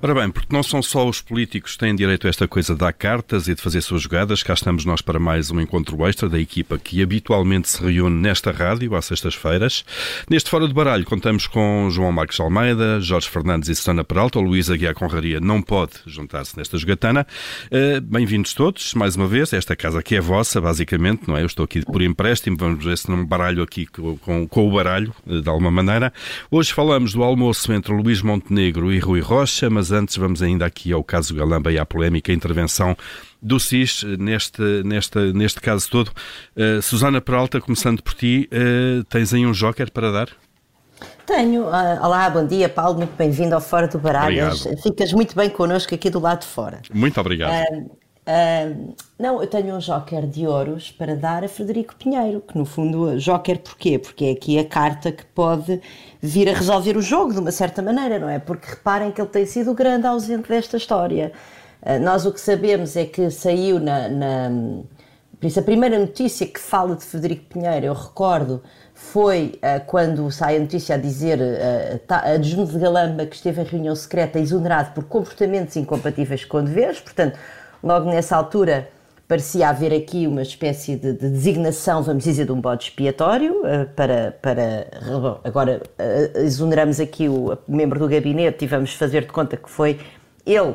Ora bem, porque não são só os políticos que têm direito a esta coisa de dar cartas e de fazer suas jogadas, cá estamos nós para mais um encontro extra da equipa que habitualmente se reúne nesta rádio às sextas-feiras. Neste Fora do Baralho contamos com João Marcos Almeida, Jorge Fernandes e Susana Peralta. O Luís Aguiar Conraria não pode juntar-se nesta jogatana. Uh, Bem-vindos todos, mais uma vez. Esta casa aqui é vossa, basicamente, não é? Eu estou aqui por empréstimo, vamos ver se não baralho aqui com, com, com o baralho, eh, de alguma maneira. Hoje falamos do almoço entre Luís Montenegro e Rui Rocha, mas antes vamos ainda aqui ao caso Galamba e à polémica intervenção do SIS neste, neste, neste caso todo. Uh, Susana Peralta, começando por ti, uh, tens aí um joker para dar? Tenho. Uh, olá, bom dia, Paulo. Muito bem-vindo ao Fora do Baralhas. Obrigado. Ficas muito bem connosco aqui do lado de fora. Muito obrigado. Uh, não, eu tenho um joker de ouros para dar a Frederico Pinheiro, que no fundo, joker porquê? Porque é aqui a carta que pode vir a resolver o jogo de uma certa maneira, não é? Porque reparem que ele tem sido o grande ausente desta história. Uh, nós o que sabemos é que saiu na, na. Por isso, a primeira notícia que fala de Frederico Pinheiro, eu recordo, foi uh, quando sai a notícia a dizer uh, tá, adjunto de Galamba que esteve em reunião secreta exonerado por comportamentos incompatíveis com deveres, portanto Logo nessa altura parecia haver aqui uma espécie de, de designação, vamos dizer, de um bode expiatório uh, para, para agora uh, exoneramos aqui o membro do gabinete e vamos fazer de conta que foi ele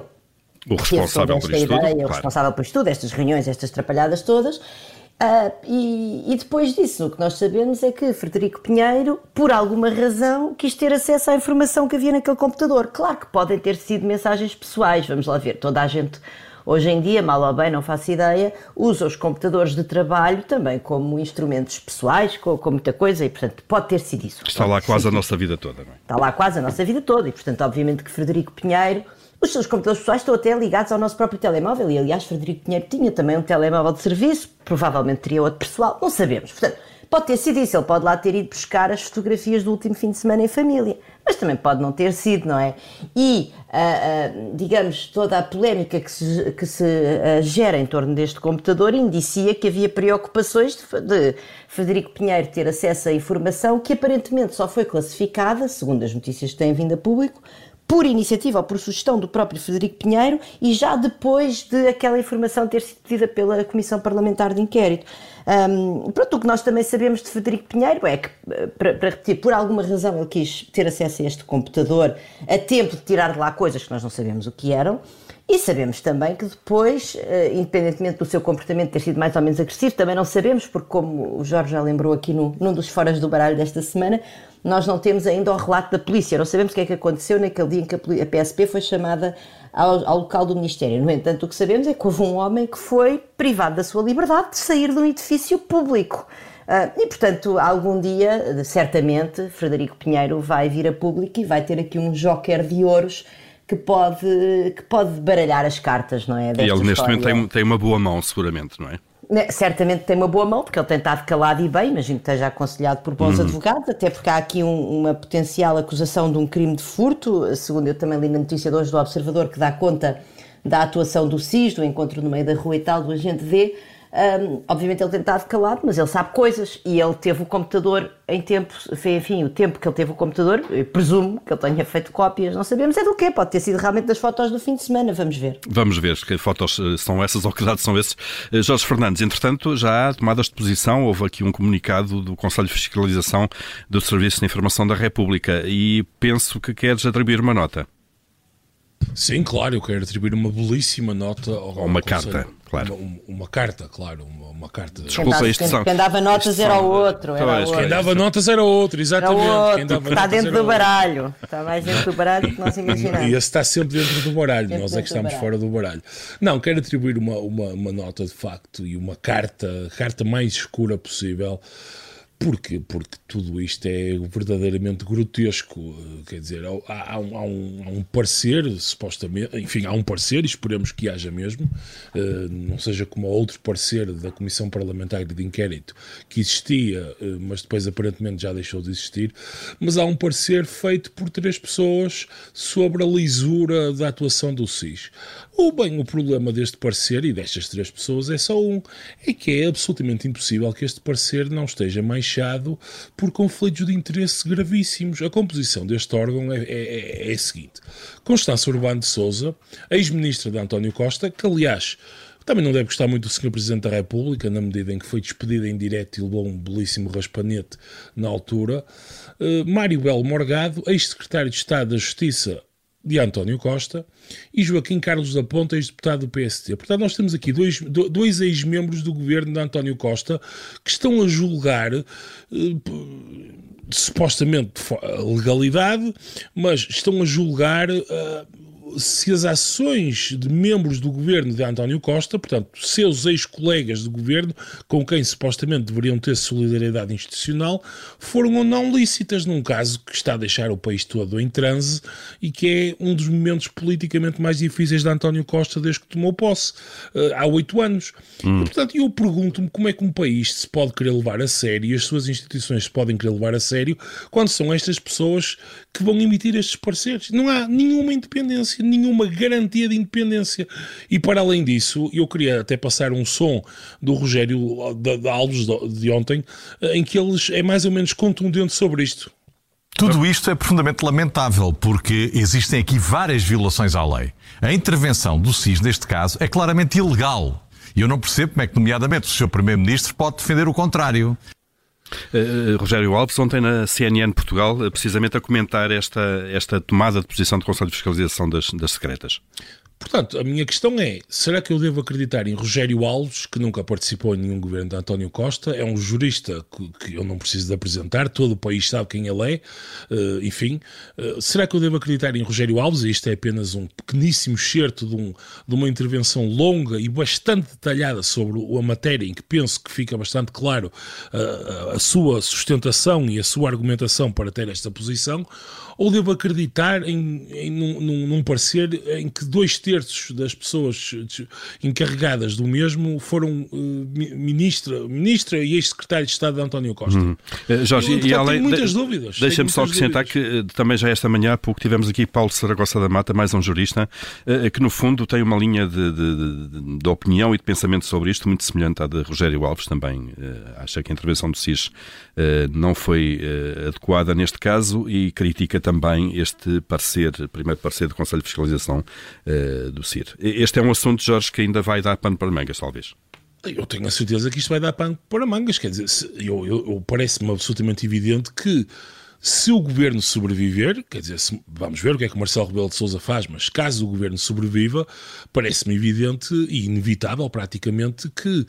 o responsável por isto ideia, tudo, o claro. responsável por isto tudo, estas reuniões, estas trapalhadas todas. Uh, e, e, depois disso, o que nós sabemos é que Frederico Pinheiro, por alguma razão, quis ter acesso à informação que havia naquele computador. Claro que podem ter sido mensagens pessoais, vamos lá ver, toda a gente Hoje em dia, mal ou bem, não faço ideia, usa os computadores de trabalho também como instrumentos pessoais, com, com muita coisa, e portanto pode ter sido isso. Está lá quase a nossa vida toda, não é? Está lá quase a nossa vida toda, e portanto, obviamente que Frederico Pinheiro. Os seus computadores pessoais estão até ligados ao nosso próprio telemóvel e, aliás, Frederico Pinheiro tinha também um telemóvel de serviço, provavelmente teria outro pessoal, não sabemos. Portanto, Pode ter sido isso, ele pode lá ter ido buscar as fotografias do último fim de semana em família, mas também pode não ter sido, não é? E, uh, uh, digamos, toda a polémica que se, que se uh, gera em torno deste computador indicia que havia preocupações de, de Frederico Pinheiro ter acesso à informação que aparentemente só foi classificada, segundo as notícias que têm vindo a público, por iniciativa ou por sugestão do próprio Frederico Pinheiro e já depois de aquela informação ter sido pedida pela Comissão Parlamentar de Inquérito. Um, pronto, o que nós também sabemos de Frederico Pinheiro é que, para, para, repetir, por alguma razão ele quis ter acesso a este computador a tempo de tirar de lá coisas que nós não sabemos o que eram. E sabemos também que depois, independentemente do seu comportamento ter sido mais ou menos agressivo, também não sabemos, porque como o Jorge já lembrou aqui no, num dos foras do baralho desta semana, nós não temos ainda o relato da polícia, não sabemos o que é que aconteceu naquele dia em que a PSP foi chamada ao, ao, local do Ministério. No entanto, o que sabemos é que houve um homem que foi privado da sua liberdade de sair de um edifício público. Uh, e, portanto, algum dia, certamente, Frederico Pinheiro vai vir a público e vai ter aqui um joker de ouros que pode, que pode baralhar as cartas, não é? E ele, neste momento, tem, tem uma boa mão, seguramente, não é? Né, certamente tem uma boa mão, porque ele tem estado calado e bem, imagino que esteja aconselhado por bons uhum. advogados, até porque há aqui um, uma potencial acusação de um crime de furto, segundo eu também li na notícia de hoje do Observador, que dá conta da atuação do SIS, do encontro no meio da rua e tal, do agente D, um, obviamente ele tem estado calado, mas ele sabe coisas e ele teve o computador em tempo, enfim, o tempo que ele teve o computador, presumo que ele tenha feito cópias, não sabemos é do quê, pode ter sido realmente das fotos do fim de semana, vamos ver. Vamos ver que fotos eh, são essas ou que dados são esses. Eh, Jorge Fernandes, entretanto, já há tomadas de posição, houve aqui um comunicado do Conselho de Fiscalização do Serviço de Informação da República e penso que queres atribuir uma nota. Sim, claro, eu quero atribuir uma belíssima nota ao Ou uma carta, claro. Uma, uma, carta, claro, uma, uma carta. Desculpa, isto são... Quem dava notas era o outro. Era outro. Quem dava notas era outro, exatamente. Era outro, quem dava está dentro do baralho. Está mais dentro do baralho que nós imaginamos. E esse está sempre dentro do baralho, dentro nós é que estamos fora do baralho. Não, quero atribuir uma, uma, uma nota de facto e uma carta, a carta mais escura possível Porquê? Porque tudo isto é verdadeiramente grotesco. Quer dizer, há, há, um, há, um, há um, parecer, supostamente, enfim, há um parecer, e esperemos que haja mesmo, uh, não seja como outro parecer da Comissão Parlamentar de Inquérito que existia, uh, mas depois aparentemente já deixou de existir. Mas há um parecer feito por três pessoas sobre a lisura da atuação do SIS. Ou bem, o problema deste parecer e destas três pessoas é só um: é que é absolutamente impossível que este parecer não esteja mais manchado por conflitos de interesse gravíssimos. A composição deste órgão é, é, é a seguinte: Constância Urbano de Souza, ex-ministra de António Costa, que aliás também não deve gostar muito do Sr. Presidente da República, na medida em que foi despedido em direto e levou um belíssimo raspanete na altura. Uh, Mário Belo Morgado, ex-secretário de Estado da Justiça de António Costa e Joaquim Carlos da Ponta, ex-deputado do PSD. Portanto, nós temos aqui dois, dois ex-membros do governo de António Costa que estão a julgar eh, supostamente legalidade, mas estão a julgar eh, se as ações de membros do governo de António Costa, portanto, seus ex-colegas do governo, com quem supostamente deveriam ter solidariedade institucional, foram ou não lícitas, num caso que está a deixar o país todo em transe e que é um dos momentos politicamente mais difíceis de António Costa desde que tomou posse, uh, há oito anos. Hum. E, portanto, eu pergunto-me como é que um país se pode querer levar a sério e as suas instituições se podem querer levar a sério quando são estas pessoas que vão emitir estes pareceres. Não há nenhuma independência nenhuma garantia de independência. E para além disso, eu queria até passar um som do Rogério da Alves de ontem, eh, em que ele é mais ou menos contundente sobre isto. Tudo isto é profundamente lamentável porque existem aqui várias violações à lei. A intervenção do SIS, neste caso, é claramente ilegal. E eu não percebo como é que, nomeadamente, o Sr. Primeiro-Ministro pode defender o contrário. Uh, Rogério Alves, ontem na CNN Portugal, precisamente a comentar esta, esta tomada de posição do Conselho de Fiscalização das, das secretas. Portanto, a minha questão é: será que eu devo acreditar em Rogério Alves, que nunca participou em nenhum governo de António Costa, é um jurista que, que eu não preciso de apresentar, todo o país sabe quem ele é, uh, enfim. Uh, será que eu devo acreditar em Rogério Alves? E isto é apenas um pequeníssimo excerto de, um, de uma intervenção longa e bastante detalhada sobre a matéria, em que penso que fica bastante claro uh, a sua sustentação e a sua argumentação para ter esta posição ou devo acreditar em, em num, num, parecer em que dois terços das pessoas encarregadas do mesmo foram uh, ministra, ministra e ex-secretário de Estado de António Costa? Uhum. Uh, Jorge, e, e além, tenho muitas de, dúvidas. Deixa-me só acrescentar que uh, também já esta manhã há pouco tivemos aqui Paulo Saragossa da Mata, mais um jurista, uh, que no fundo tem uma linha de, de, de, de, opinião e de pensamento sobre isto muito semelhante à de Rogério Alves também. acha que a intervenção do SIS não foi adequada neste caso e critica também este parecer, primeiro parecer do Conselho de Fiscalização uh, do CIR. Este é um assunto, Jorge, que ainda vai dar pano para mangas, talvez. Eu tenho a certeza que isto vai dar pano para mangas, quer dizer, eu, eu, eu parece-me absolutamente evidente que se o governo sobreviver, quer dizer, se, vamos ver o que é que o Marcelo Rebelo de Sousa faz, mas caso o governo sobreviva, parece-me evidente e inevitável praticamente que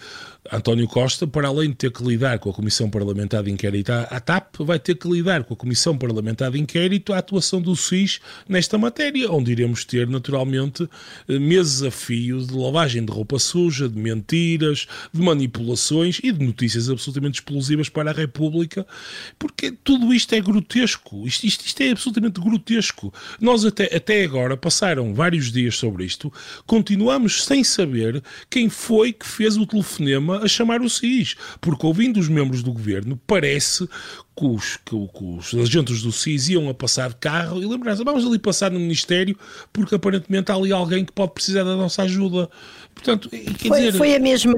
António Costa, para além de ter que lidar com a Comissão Parlamentar de Inquérito à, TAP, vai ter que lidar com a Comissão Parlamentar de Inquérito à atuação do SIS nesta matéria, onde iremos ter naturalmente meses a fio de lavagem de roupa suja, de mentiras, de manipulações e de notícias absolutamente explosivas para a República, porque tudo isto é grotesco grotesco. Isto, isto, isto, é absolutamente grotesco. Nós até, até agora passaram vários dias sobre isto, continuamos sem saber quem foi que fez o telefonema a chamar o SIS, porque ouvindo os membros do governo, parece que os, que, que os agentes do SIS iam a passar de carro e lembraram-se, vamos ali passar no Ministério porque aparentemente há ali alguém que pode precisar da nossa ajuda. Portanto, quer foi, dizer... foi a mesma,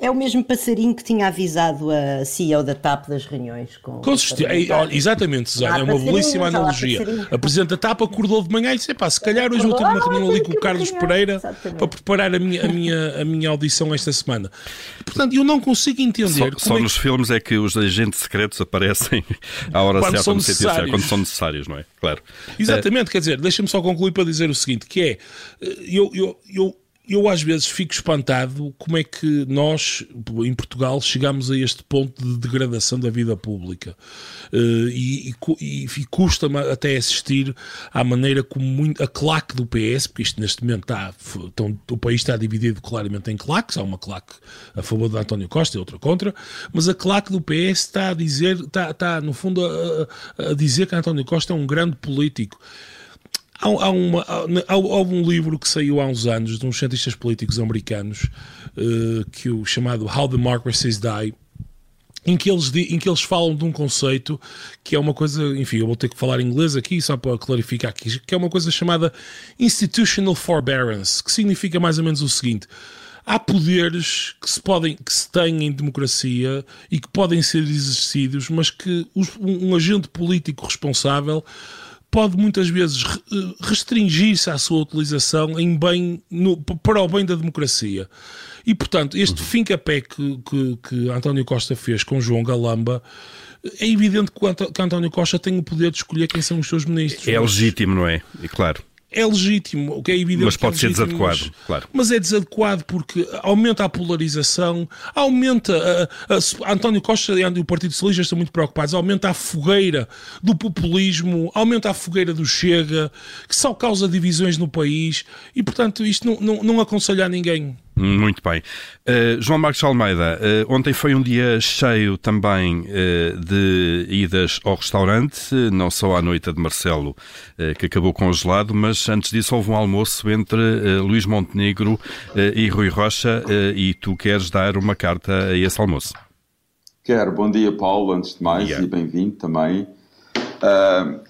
é o mesmo passarinho que tinha avisado a CEO da TAP das reuniões com. com é, exatamente, Zé, é uma belíssima analogia. A Presidente da TAP acordou de manhã e disse: pá, se calhar hoje vou ter uma reunião ali com o Carlos Pereira exatamente. para preparar a minha, a, minha, a minha audição esta semana. Portanto, eu não consigo entender. Só, só é nos filmes é que os agentes secretos aparecem à hora quando certa, no sítio certo, quando são necessários, não é? Claro. Exatamente, é... quer dizer, deixa-me só concluir para dizer o seguinte: que é, eh, eu, eu, eu eu às vezes fico espantado como é que nós, em Portugal, chegamos a este ponto de degradação da vida pública. Uh, e, e, e custa-me até assistir à maneira como muito, a claque do PS, porque isto neste momento está, então, o país está dividido claramente em claques, há uma claque a favor de António Costa e outra contra, mas a claque do PS está a dizer, está, está no fundo a, a dizer que António Costa é um grande político. Há, há, uma, há, há, um livro que saiu há uns anos de uns cientistas políticos americanos uh, que o chamado How Democracies Die em que, eles, em que eles falam de um conceito que é uma coisa, enfim, eu vou ter que falar inglês aqui só para clarificar aqui, que é uma coisa chamada Institutional Forbearance, que significa mais ou menos o seguinte: há poderes que se podem que se têm em democracia e que podem ser exercidos, mas que os, um agente político responsável pode muitas vezes restringir-se à sua utilização em bem, no, para o bem da democracia. E, portanto, este uhum. fim pé que, que, que António Costa fez com João Galamba é evidente que António Costa tem o poder de escolher quem são os seus ministros. É legítimo, não é? E claro é legítimo, o que é evidente. Mas pode é ser desadequado, claro. Mas é desadequado porque aumenta a polarização, aumenta. A, a, António Costa e o Partido Socialista estão muito preocupados, aumenta a fogueira do populismo, aumenta a fogueira do Chega, que só causa divisões no país e, portanto, isto não, não, não aconselha a ninguém. Muito bem. Uh, João Marcos Almeida, uh, ontem foi um dia cheio também uh, de idas ao restaurante, não só à noite de Marcelo, que acabou congelado, mas antes disso houve um almoço entre Luís Montenegro e Rui Rocha e tu queres dar uma carta a esse almoço. Quero. Bom dia, Paulo, antes de mais, yeah. e bem-vindo também.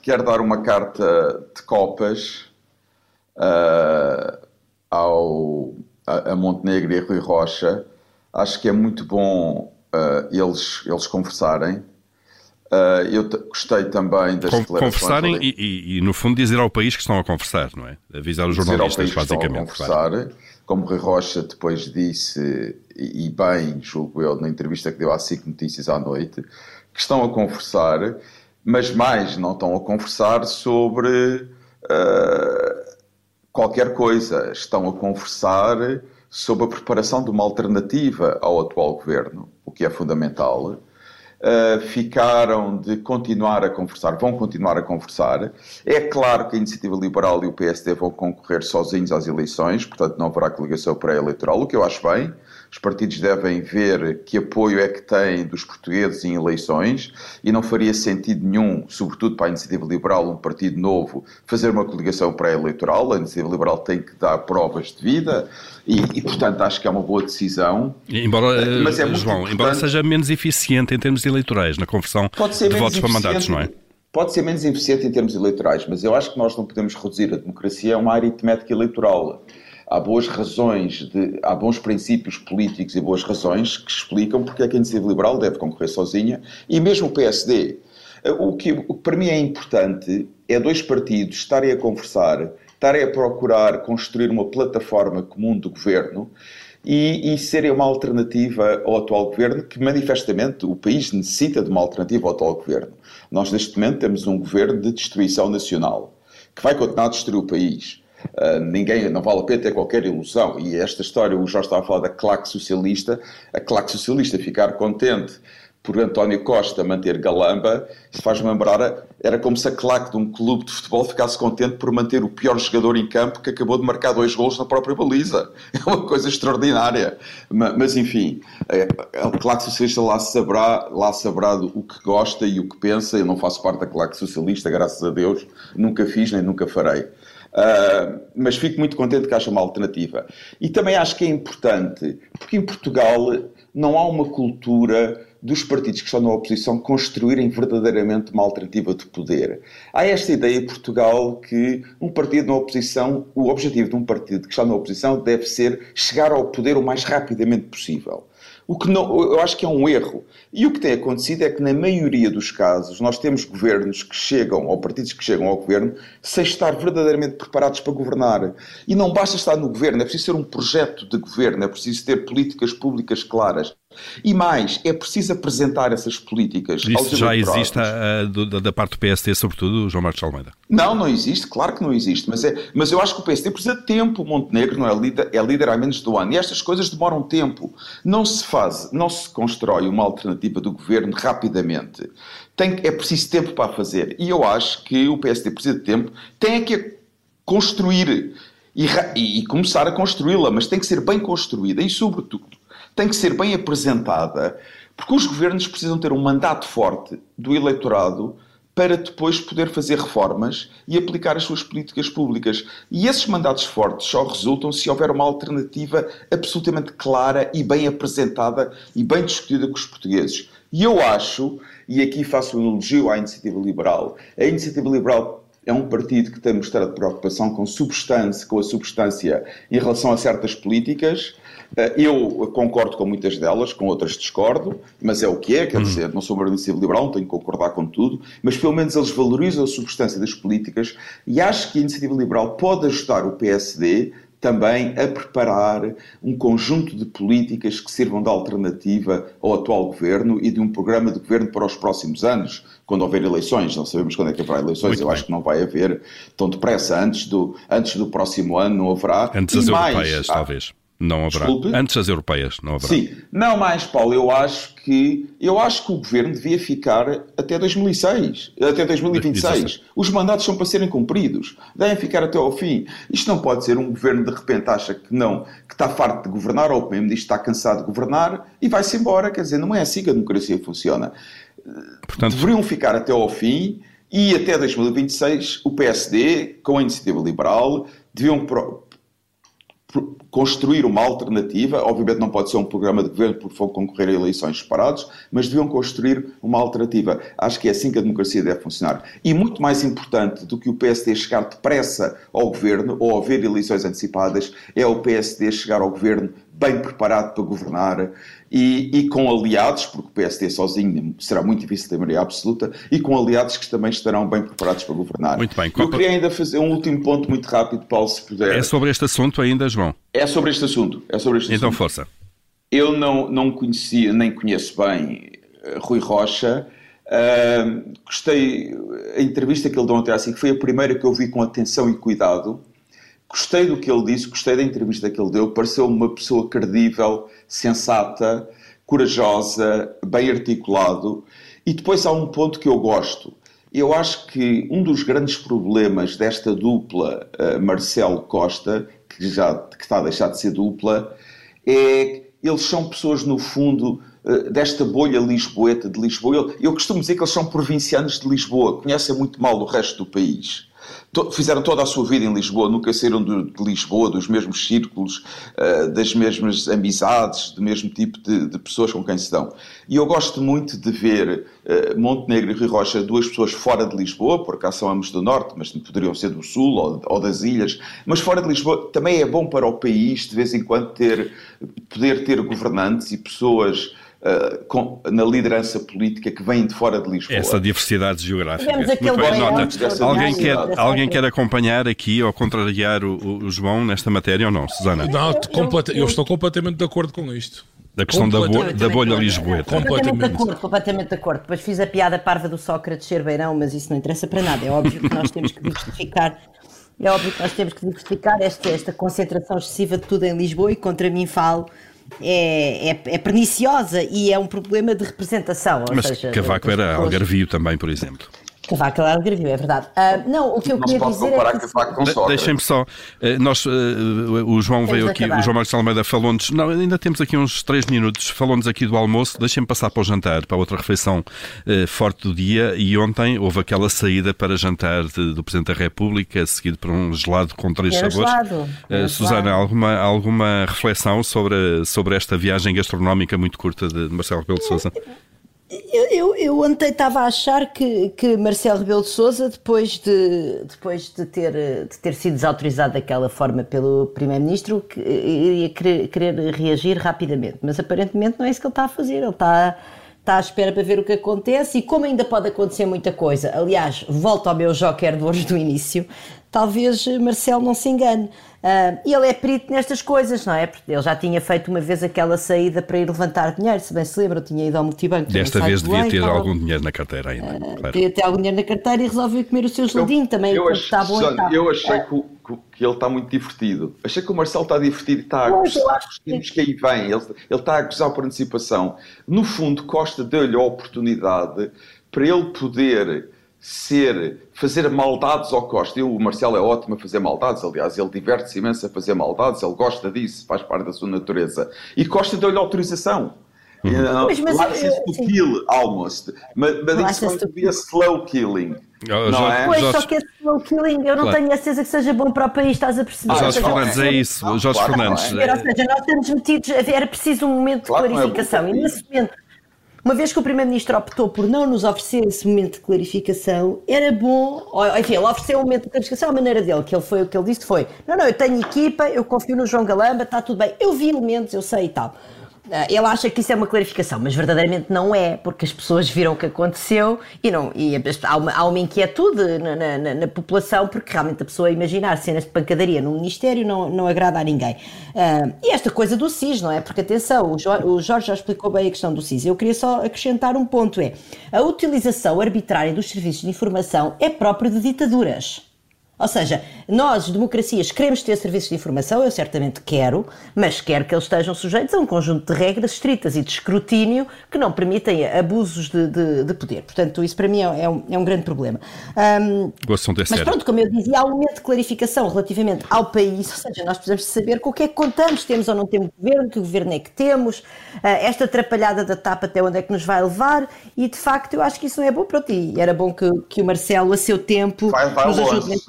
quero dar uma carta de copas ao a, Montenegro e a Rui Rocha. Acho que é muito bom uh, eles, eles conversarem. Uh, eu gostei também das Con Conversarem e, e, e, no fundo, dizer ao país que estão a conversar, não é? Avisar os jornalistas, basicamente. Estão a conversar, claro. como Rui Rocha depois disse, e, e bem, julgo eu, na entrevista que deu à SIC Notícias à noite, que estão a conversar, mas mais não estão a conversar sobre. Uh, qualquer coisa. Estão a conversar sobre a preparação de uma alternativa ao atual governo, o que é fundamental. Uh, ficaram de continuar a conversar, vão continuar a conversar. É claro que a Iniciativa Liberal e o PSD vão concorrer sozinhos às eleições, portanto não haverá coligação pré-eleitoral, o que eu acho bem. Os partidos devem ver que apoio é que têm dos portugueses em eleições e não faria sentido nenhum, sobretudo para a Iniciativa Liberal, um partido novo, fazer uma coligação pré-eleitoral. A Iniciativa Liberal tem que dar provas de vida e, e portanto, acho que é uma boa decisão. Embora, eh, Mas é João, embora seja menos eficiente em termos eleitorais, na conversão de votos para mandatos, não é? Pode ser menos eficiente em termos eleitorais, mas eu acho que nós não podemos reduzir a democracia a uma aritmética eleitoral há boas razões, de, há bons princípios políticos e boas razões que explicam porque é que a iniciativa liberal deve concorrer sozinha e mesmo o PSD. O que, o que para mim é importante é dois partidos estarem a conversar, estarem a procurar construir uma plataforma comum do governo e, e serem uma alternativa ao atual governo, que manifestamente o país necessita de uma alternativa ao atual governo. Nós, neste momento, temos um governo de destruição nacional, que vai continuar a destruir o país. Uh, ninguém, não vale a pena ter qualquer ilusão. E esta história, o Jorge estava a falar da claque socialista, a claque socialista ficar contente por António Costa manter Galamba, isso faz-me lembrar, era como se a claque de um clube de futebol ficasse contente por manter o pior jogador em campo que acabou de marcar dois gols na própria baliza. É uma coisa extraordinária. Mas, enfim, a claque socialista lá saberá, lá saberá o que gosta e o que pensa. Eu não faço parte da claque socialista, graças a Deus, nunca fiz nem nunca farei. Uh, mas fico muito contente que haja uma alternativa. E também acho que é importante, porque em Portugal não há uma cultura dos partidos que estão na oposição construírem verdadeiramente uma alternativa de poder. Há esta ideia em Portugal que um partido na oposição, o objetivo de um partido que está na oposição deve ser chegar ao poder o mais rapidamente possível. O que não, eu acho que é um erro. E o que tem acontecido é que, na maioria dos casos, nós temos governos que chegam, ou partidos que chegam ao governo, sem estar verdadeiramente preparados para governar. E não basta estar no governo, é preciso ter um projeto de governo, é preciso ter políticas públicas claras. E mais, é preciso apresentar essas políticas Isso já existe a, a, da parte do PSD, sobretudo, João Marcos Almeida? Não, não existe, claro que não existe, mas, é, mas eu acho que o PSD precisa de tempo. O Montenegro não é líder, é líder há menos do ano e estas coisas demoram tempo. Não se faz, não se constrói uma alternativa do governo rapidamente. Tem, é preciso tempo para fazer. E eu acho que o PSD precisa de tempo, tem que construir e, e começar a construí-la, mas tem que ser bem construída e, sobretudo, tem que ser bem apresentada, porque os governos precisam ter um mandato forte do eleitorado para depois poder fazer reformas e aplicar as suas políticas públicas. E esses mandatos fortes só resultam se houver uma alternativa absolutamente clara e bem apresentada e bem discutida com os portugueses. E eu acho, e aqui faço um elogio à Iniciativa Liberal, a Iniciativa Liberal é um partido que tem mostrado preocupação com substância, com a substância em relação a certas políticas eu concordo com muitas delas, com outras discordo, mas é o que é, quer hum. dizer, não sou uma iniciativa liberal, não tenho que concordar com tudo, mas pelo menos eles valorizam a substância das políticas e acho que a iniciativa liberal pode ajudar o PSD também a preparar um conjunto de políticas que sirvam de alternativa ao atual governo e de um programa de governo para os próximos anos, quando houver eleições. Não sabemos quando é que haverá eleições, Muito eu bem. acho que não vai haver tão depressa. Antes do, antes do próximo ano não haverá. Antes das europeias, talvez. Não haverá. Desculpe? Antes das europeias, não haverá. Sim. Não mais, Paulo, eu acho que eu acho que o governo devia ficar até 2006, até 2026. Os mandatos são para serem cumpridos. Devem ficar até ao fim. Isto não pode ser um governo de repente acha que não, que está farto de governar, ou que está cansado de governar e vai-se embora. Quer dizer, não é assim que a democracia funciona. Portanto, Deveriam ficar até ao fim e até 2026 o PSD, com a iniciativa liberal, deviam construir uma alternativa, obviamente não pode ser um programa de governo porque vão concorrer a eleições separadas, mas deviam construir uma alternativa. Acho que é assim que a democracia deve funcionar. E muito mais importante do que o PSD chegar depressa ao governo ou haver eleições antecipadas, é o PSD chegar ao governo bem preparado para governar e, e, com aliados, porque o PSD sozinho será muito difícil ter maioria absoluta, e com aliados que também estarão bem preparados para governar. Muito bem. Eu queria ainda fazer um último ponto muito rápido, Paulo, se puder. É sobre este assunto ainda, João? É sobre este assunto. É sobre este então, assunto. força. Eu não, não conhecia, nem conheço bem uh, Rui Rocha. Uh, gostei, a entrevista que ele deu ontem assim, que foi a primeira que eu vi com atenção e cuidado. Gostei do que ele disse, gostei da entrevista que ele deu, pareceu uma pessoa credível, sensata, corajosa, bem articulado. E depois há um ponto que eu gosto. Eu acho que um dos grandes problemas desta dupla uh, Marcelo Costa, que já que está a deixar de ser dupla, é eles são pessoas, no fundo, uh, desta bolha lisboeta de Lisboa. Eu, eu costumo dizer que eles são provincianos de Lisboa, conhecem muito mal o resto do país fizeram toda a sua vida em Lisboa, nunca saíram de, Lisboa, dos mesmos círculos, uh, das mesmas amizades, do mesmo tipo de, de, pessoas com quem se dão. E eu gosto muito de ver uh, Montenegro e Rio Rocha, duas pessoas fora de Lisboa, por acaso são ambos do Norte, mas poderiam ser do Sul ou, ou, das Ilhas, mas fora de Lisboa também é bom para o país, de vez em quando, ter, poder ter governantes e pessoas uh, com, na liderança política que vêm de fora de Lisboa. Essa diversidade geográfica. Muito bem, nota. Alguém quer, alguém quer acompanhar aqui ou contrariar o, o, João nesta matéria ou não, Susana? Não, eu estou completamente de acordo com isto. Da questão da, bolha, da bolha lisboeta. Completamente de acordo, completamente de acordo. Depois fiz a piada parva do Sócrates ser beirão, mas isso não interessa para nada. É óbvio que nós temos que justificar é óbvio que nós temos que justificar esta, esta concentração excessiva de tudo em Lisboa e contra mim falo é, é, é, perniciosa e é um problema de representação. Mas seja, Cavaco era algarvio também, por exemplo. Cavaco era algarvio, é verdade. Uh, não, o que eu não queria dizer é que... Deixem-me só, eh, nós, uh, o João veio aqui, acabar. o João Marcos Almeida falou-nos, não, ainda temos aqui uns 3 minutos, falou-nos aqui do almoço, deixem-me passar para o jantar, para outra refeição uh, forte do dia, e ontem houve aquela saída para jantar de, do Presidente da República, seguido por um gelado com três Era sabores. Gelado. Uh, Susana, alguma, alguma reflexão sobre, sobre esta viagem gastronómica muito curta de Marcelo Rebelo de Sousa? Eu, eu, eu ontem estava a achar que, que Marcelo Rebelo de Sousa, depois de, depois de, ter, de ter sido desautorizado daquela forma pelo Primeiro-Ministro, iria querer, querer, reagir rapidamente. Mas aparentemente não é isso que ele está a fazer. Ele está, está à espera para ver o que acontece e como ainda pode acontecer muita coisa. Aliás, volto ao meu joker de hoje do início. Talvez Marcelo não se engane. Uh, e ele é perito nestas coisas, não é? Porque ele já tinha feito uma vez aquela saída para ir levantar dinheiro, se bem se lembra, tinha ido ao multibanco. Desta vez devia ter algum dinheiro na carteira ainda. Uh, claro. Devia ter algum dinheiro na carteira e resolveu comer o seu geladinho também. Eu, está bom eu achei que, que, que, ele está muito divertido. Achei que o Marcelo está divertido e está a gozar. Temos que aí vem. Ele, ele está a gozar por antecipação. No fundo, Costa deu-lhe a oportunidade para ele poder ser, fazer maldades ao Costa. Eu, o Marcelo é ótimo a fazer maldades, aliás, ele diverte-se imenso a fazer maldades, ele gosta disso, faz parte da sua natureza. E Costa deu-lhe autorização. Uhum. Mas, mas, license to kill, almost. Mas, mas isso devia slow killing. Oh, não Jorge, é? Pois, Jorge... só que esse slow killing eu não claro. tenho a certeza que seja bom para o país, estás a perceber? Ah, Jorge Fernandes, é isso. Não, Jorge claro, Fernandes. É. Ou seja, nós temos metidos, era preciso um momento de claro, clarificação. É e nesse momento uma vez que o Primeiro-Ministro optou por não nos oferecer esse momento de clarificação, era bom, enfim, ele ofereceu um momento de clarificação à maneira dele, que ele foi o que ele disse foi, não, não, eu tenho equipa, eu confio no João Galamba, está tudo bem, eu vi elementos, eu sei e tal. Ah, ele acha que isso é uma clarificação, mas verdadeiramente não é, porque as pessoas viram o que aconteceu e, não, e há, uma, há uma inquietude na, na, na, população, porque realmente a pessoa imaginar cenas de pancadaria no Ministério não, não agrada a ninguém. Uh, e esta coisa do SIS, não é? Porque atenção, o Jorge, o Jorge já explicou bem a questão do SIS. Eu queria só acrescentar um ponto: é a utilização arbitrária dos serviços de informação é próprio de ditaduras. Ou seja, nós, democracias, queremos ter serviços de informação, eu certamente quero, mas quero que eles estejam sujeitos a um conjunto de regras estritas e de escrutínio que não permitem abusos de, de, de poder. Portanto, isso para mim é, é, um, é um, grande problema. Um, mas pronto, como eu dizia, há um momento de clarificação relativamente ao país, ou seja, nós precisamos saber com o que é que contamos, temos ou não temos governo, que governo é que temos, uh, esta atrapalhada da TAP até onde é que nos vai levar, e de facto eu acho que isso não é bom para ti. Era bom que, que o Marcelo, a seu tempo, vai, vai nos ajude.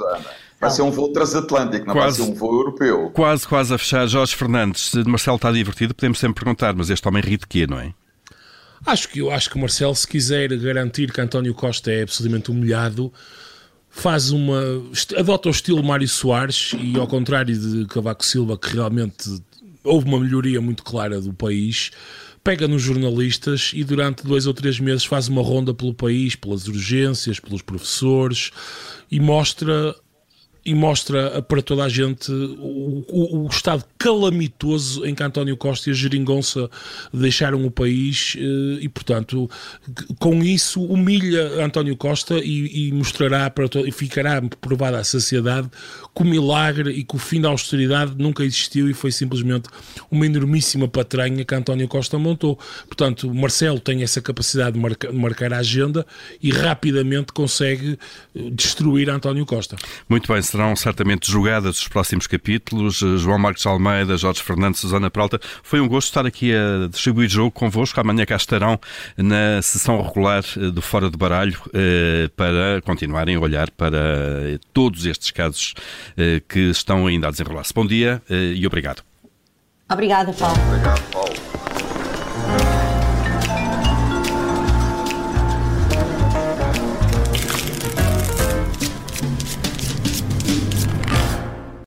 Vai ser um voo transatlântico, não quase, vai ser um voo europeu. Quase, quase a fechar. Jorge Fernandes, de Marcelo está divertido, podemos sempre perguntar, mas este homem ri de quê, não é? Acho que, eu acho que o Marcelo, se quiser garantir que António Costa é absolutamente humilhado, faz uma. adota o estilo Mário Soares e, ao contrário de Cavaco Silva, que realmente houve uma melhoria muito clara do país, pega nos jornalistas e durante dois ou três meses faz uma ronda pelo país, pelas urgências, pelos professores e mostra e mostra para toda a gente o, o, o, estado calamitoso em que António Costa e a Geringonça deixaram o país eh, e, portanto, com isso humilha António Costa e, e mostrará para e ficará provada à sociedade que o milagre e que o fim da austeridade nunca existiu e foi simplesmente uma enormíssima patranha que António Costa montou. Portanto, Marcelo tem essa capacidade de marcar, de marcar a agenda e rapidamente consegue eh, destruir António Costa. Muito bem, serão certamente julgadas os próximos capítulos. João Marcos Almeida, Jorge Fernandes, Susana Peralta, foi um gosto estar aqui a distribuir jogo convosco. Amanhã cá estarão na sessão regular eh, do Fora do Baralho eh, para continuarem a olhar para todos estes casos que estão ainda a desenrolar-se. Bom dia e obrigado. Obrigada, Paulo. Obrigado.